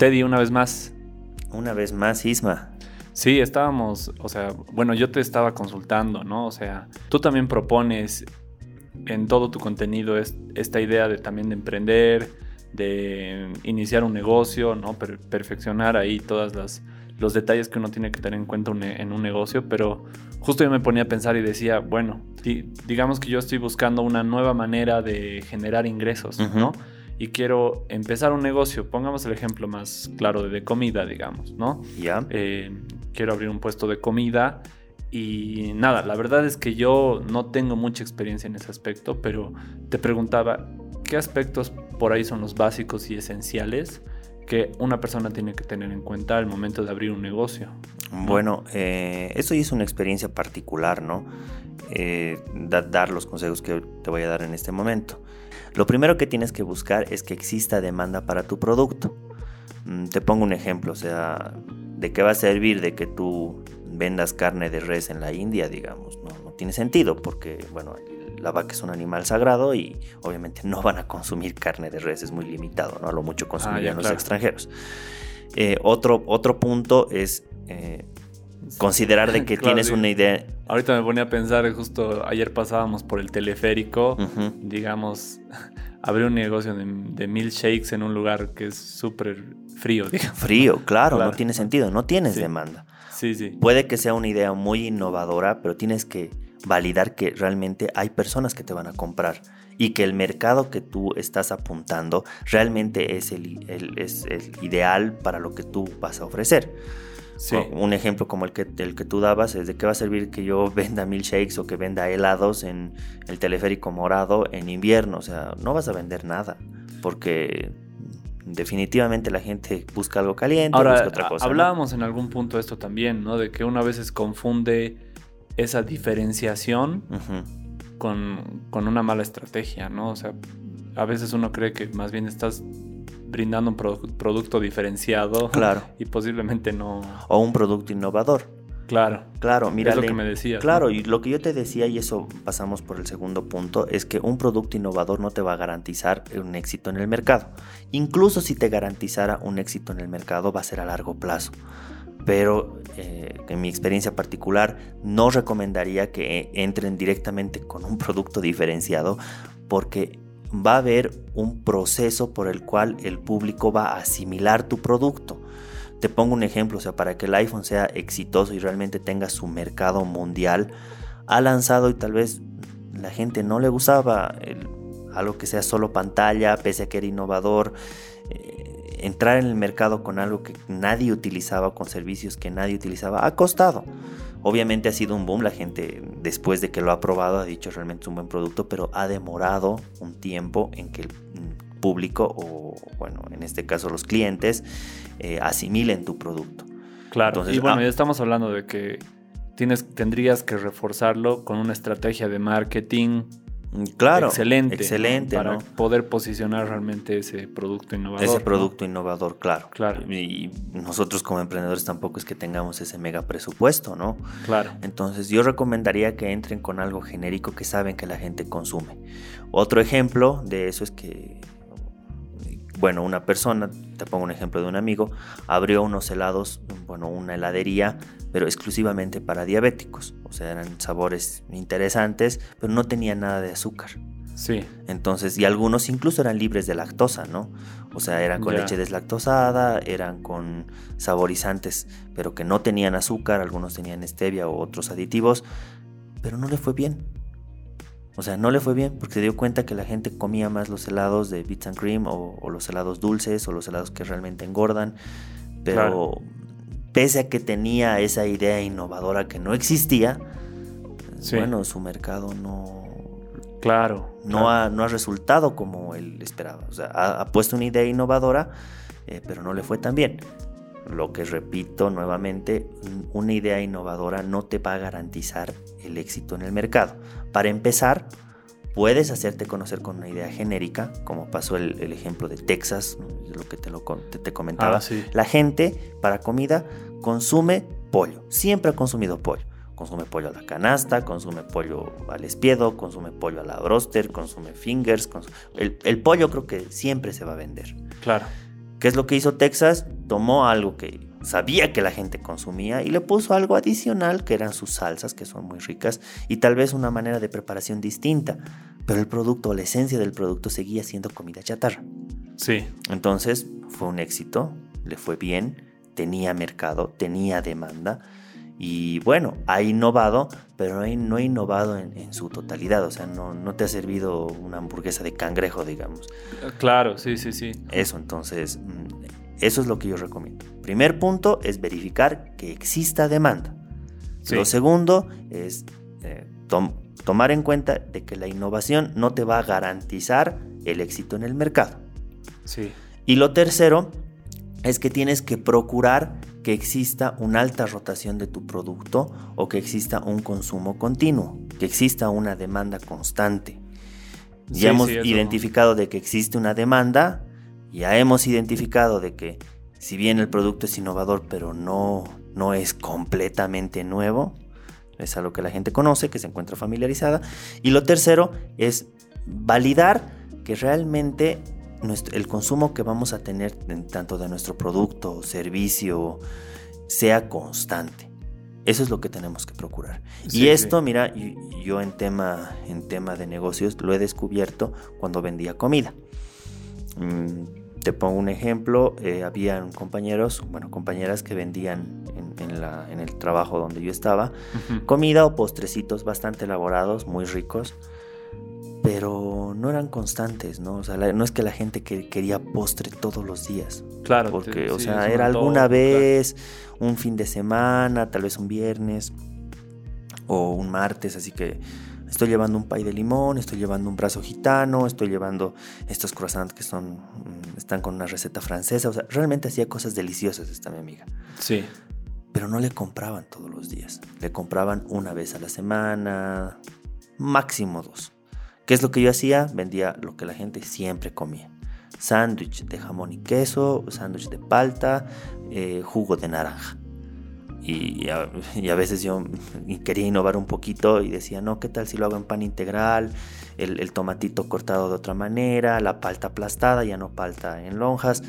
Teddy, una vez más. Una vez más, Isma. Sí, estábamos, o sea, bueno, yo te estaba consultando, ¿no? O sea, tú también propones en todo tu contenido esta idea de también de emprender, de iniciar un negocio, ¿no? perfeccionar ahí todas las los detalles que uno tiene que tener en cuenta en un negocio, pero justo yo me ponía a pensar y decía, bueno, digamos que yo estoy buscando una nueva manera de generar ingresos, ¿no? Y quiero empezar un negocio, pongamos el ejemplo más claro de, comida, digamos, ¿no? Ya. Eh, quiero abrir un puesto de comida y nada, la verdad es que yo no tengo mucha experiencia en ese aspecto, pero te preguntaba, ¿qué aspectos por ahí son los básicos y esenciales que una persona tiene que tener en cuenta al momento de abrir un negocio. Bueno, eh, eso es una experiencia particular, ¿no? Eh, dar los consejos que te voy a dar en este momento. Lo primero que tienes que buscar es que exista demanda para tu producto. Mm, te pongo un ejemplo, o sea, ¿de qué va a servir de que tú vendas carne de res en la India, digamos? No, no tiene sentido porque, bueno, la vaca es un animal sagrado y obviamente no van a consumir carne de res, es muy limitado, ¿no? A lo mucho consumirían ah, los extranjeros. Eh, otro, otro punto es eh, considerar de que tienes una idea. Ahorita me ponía a pensar, justo ayer pasábamos por el teleférico, digamos, abrir un negocio de, de milkshakes en un lugar que es súper frío. Frío, claro, no tiene sentido, no tienes demanda. Sí, sí. Puede que sea una idea muy innovadora, pero tienes que validar que realmente hay personas que te van a comprar y que el mercado que tú estás apuntando realmente es el, es el ideal para lo que tú vas a ofrecer. Un ejemplo como el que, el que tú dabas es de qué va a servir que yo venda milkshakes o que venda helados en el teleférico morado en invierno. O sea, no vas a vender nada porque definitivamente la gente busca algo caliente, Ahora, busca otra cosa. Hablábamos en algún punto de esto también, ¿no? De que una veces confunde esa diferenciación con, una mala estrategia, ¿no? O sea, a veces uno cree que más bien estás brindando un producto diferenciado. Claro. Y posiblemente no. O un producto innovador. Claro. Claro, mira. Es lo que me decías. Claro, y lo que yo te decía, y eso pasamos por el segundo punto, es que un producto innovador no te va a garantizar un éxito en el mercado. Incluso si te garantizara un éxito en el mercado, va a ser a largo plazo pero eh, en mi experiencia particular no recomendaría que entren directamente con un producto diferenciado porque va a haber un proceso por el cual el público va a asimilar tu producto. Te pongo un ejemplo, o sea, para que el iPhone sea exitoso y realmente tenga su mercado mundial, ha lanzado y tal vez la gente no le gustaba algo que sea solo pantalla, pese a que era innovador. Eh, entrar en el mercado con algo que nadie utilizaba, con servicios que nadie utilizaba, ha costado. Obviamente ha sido un boom, la gente después de que lo ha probado ha dicho realmente es un buen producto, pero ha demorado un tiempo en que el público o bueno, en este caso los clientes eh, asimilen tu producto. Claro, y bueno, ah, ya estamos hablando de que tienes, tendrías que reforzarlo con una estrategia de marketing claro, excelente, excelente para poder posicionar realmente ese producto innovador. Ese producto innovador, claro. Claro. Y nosotros como emprendedores tampoco es que tengamos ese mega presupuesto, ¿no? Claro. Entonces yo recomendaría que entren con algo genérico que saben que la gente consume. Otro ejemplo de eso es que bueno, una persona, te pongo un ejemplo de un amigo, abrió unos helados, bueno, una heladería, pero exclusivamente para diabéticos. O sea, eran sabores interesantes, pero no tenía nada de azúcar. Sí. Entonces, y algunos incluso eran libres de lactosa, ¿no? O sea, eran con leche deslactosada, eran con saborizantes, pero que no tenían azúcar, algunos tenían stevia o otros aditivos, pero no le fue bien. O sea, no le fue bien porque se dio cuenta que la gente comía más los helados de bits and cream o, los helados dulces o los helados que realmente engordan. Pero pese a que tenía esa idea innovadora que no existía, bueno, su mercado no... Claro. No, Ha, no ha resultado como él esperaba. O sea, ha, puesto una idea innovadora, eh, pero no le fue tan bien. Lo que repito nuevamente, una idea innovadora no te va a garantizar el éxito en el mercado. Para empezar, puedes hacerte conocer con una idea genérica, como pasó el, ejemplo de Texas, lo que te, lo, te, comentaba. Ah, La gente para comida consume pollo, siempre ha consumido pollo. Consume pollo a la canasta, consume pollo al espiedo, consume pollo a la broster, consume fingers. El, el pollo creo que siempre se va a vender. Claro. ¿Qué es lo que hizo Texas? Tomó algo que sabía que la gente consumía y le puso algo adicional que eran sus salsas, que son muy ricas, y tal vez una manera de preparación distinta, pero el producto, la esencia del producto seguía siendo comida chatarra. Sí. Entonces fue un éxito, le fue bien, tenía mercado, tenía demanda. Y bueno, ha innovado, pero no ha innovado en, su totalidad. O sea, no, no, te ha servido una hamburguesa de cangrejo, digamos. Claro, sí, sí, sí. Eso, entonces, mm, eso es lo que yo recomiendo. Primer punto es verificar que exista demanda. Lo segundo es eh, tomar en cuenta de que la innovación no te va a garantizar el éxito en el mercado. Sí. Y lo tercero es que tienes que procurar que exista una alta rotación de tu producto o que exista un consumo continuo, que exista una demanda constante. Ya hemos identificado de que existe una demanda, ya hemos identificado de que si bien el producto es innovador pero no, no es completamente nuevo, es algo que la gente conoce, que se encuentra familiarizada. Y lo tercero es validar que realmente el consumo que vamos a tener tanto de nuestro producto o servicio sea constante. Eso es lo que tenemos que procurar. y esto, mira, yo en tema, en tema de negocios lo he descubierto cuando vendía comida. Mm, te pongo un ejemplo, eh, habían compañeros, bueno, compañeras que vendían en, el trabajo donde yo estaba, comida o postrecitos bastante elaborados, muy ricos, pero no eran constantes, ¿no? O sea, no es que la gente que quería postre todos los días. Claro. Porque, o sea, era alguna vez, un fin de semana, tal vez un viernes o un martes, así que estoy llevando un pay de limón, estoy llevando un brazo gitano, estoy llevando estos croissants que son, mm, están con una receta francesa, o sea, realmente hacía cosas deliciosas esta mi amiga. Sí. Pero no le compraban todos los días, le compraban una vez a la semana, máximo dos. ¿Qué es lo que yo hacía? Vendía lo que la gente siempre comía. Sándwich de jamón y queso, sándwich de palta, eh, jugo de naranja. Y a, veces yo quería innovar un poquito y decía, no, ¿qué tal si lo hago en pan integral? El, el tomatito cortado de otra manera, la palta aplastada, ya no palta en lonjas.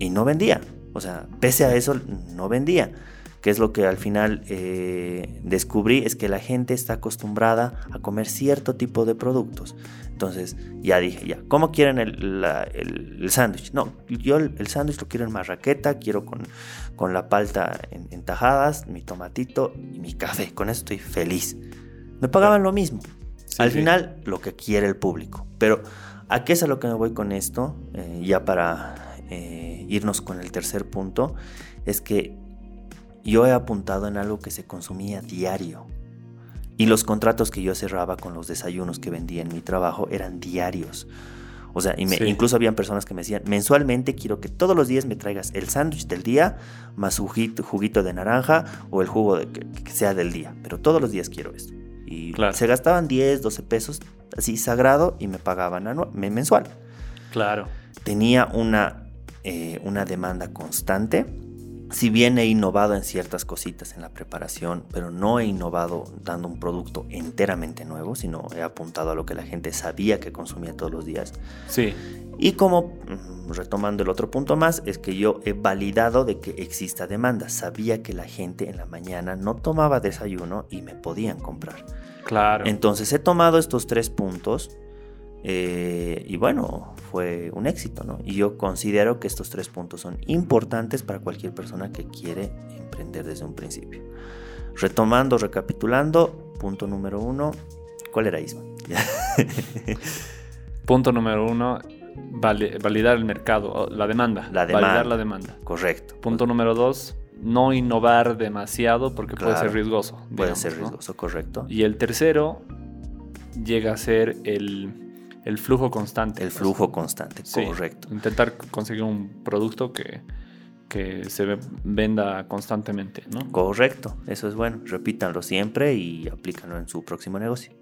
Y no vendía. O sea, pese a eso, no vendía que es lo que al final eh, descubrí, es que la gente está acostumbrada a comer cierto tipo de productos. Entonces ya dije, ya, ¿cómo quieren el, el, sándwich? No, yo el, sándwich lo quiero en marraqueta, quiero con, con la palta en, tajadas, mi tomatito y mi café. Con eso estoy feliz. Me pagaban lo mismo. al final, lo que quiere el público. Pero, ¿a qué es a lo que me voy con esto? Eh, ya para eh, irnos con el tercer punto, es que yo he apuntado en algo que se consumía diario. Y los contratos que yo cerraba con los desayunos que vendía en mi trabajo eran diarios. O sea, incluso habían personas que me decían, mensualmente quiero que todos los días me traigas el sándwich del día, más juguito, juguito de naranja o el jugo de, que, sea del día. Pero todos los días quiero esto. Y se gastaban 10, 12 pesos, así sagrado, y me pagaban mensual. Claro. Tenía una, eh, una demanda constante si bien he innovado en ciertas cositas en la preparación, pero no he innovado dando un producto enteramente nuevo, sino he apuntado a lo que la gente sabía que consumía todos los días. Sí. Y como, mm, retomando el otro punto más, es que yo he validado de que exista demanda. Sabía que la gente en la mañana no tomaba desayuno y me podían comprar. Claro. Entonces he tomado estos tres puntos eh, y bueno, fue un éxito, ¿no? Y yo considero que estos tres puntos son importantes para cualquier persona que quiere emprender desde un principio. Retomando, recapitulando, punto número uno, ¿cuál era Isma? punto número uno, validar el mercado, la demanda. La demanda. Validar la demanda. Correcto. Punto número dos, no innovar demasiado porque puede ser riesgoso. puede ser riesgoso, correcto. Y el tercero llega a ser el el flujo constante. El flujo constante, correcto. Intentar conseguir un producto que, que se venda constantemente, ¿no? Correcto, eso es bueno. Repítanlo siempre y aplícanlo en su próximo negocio.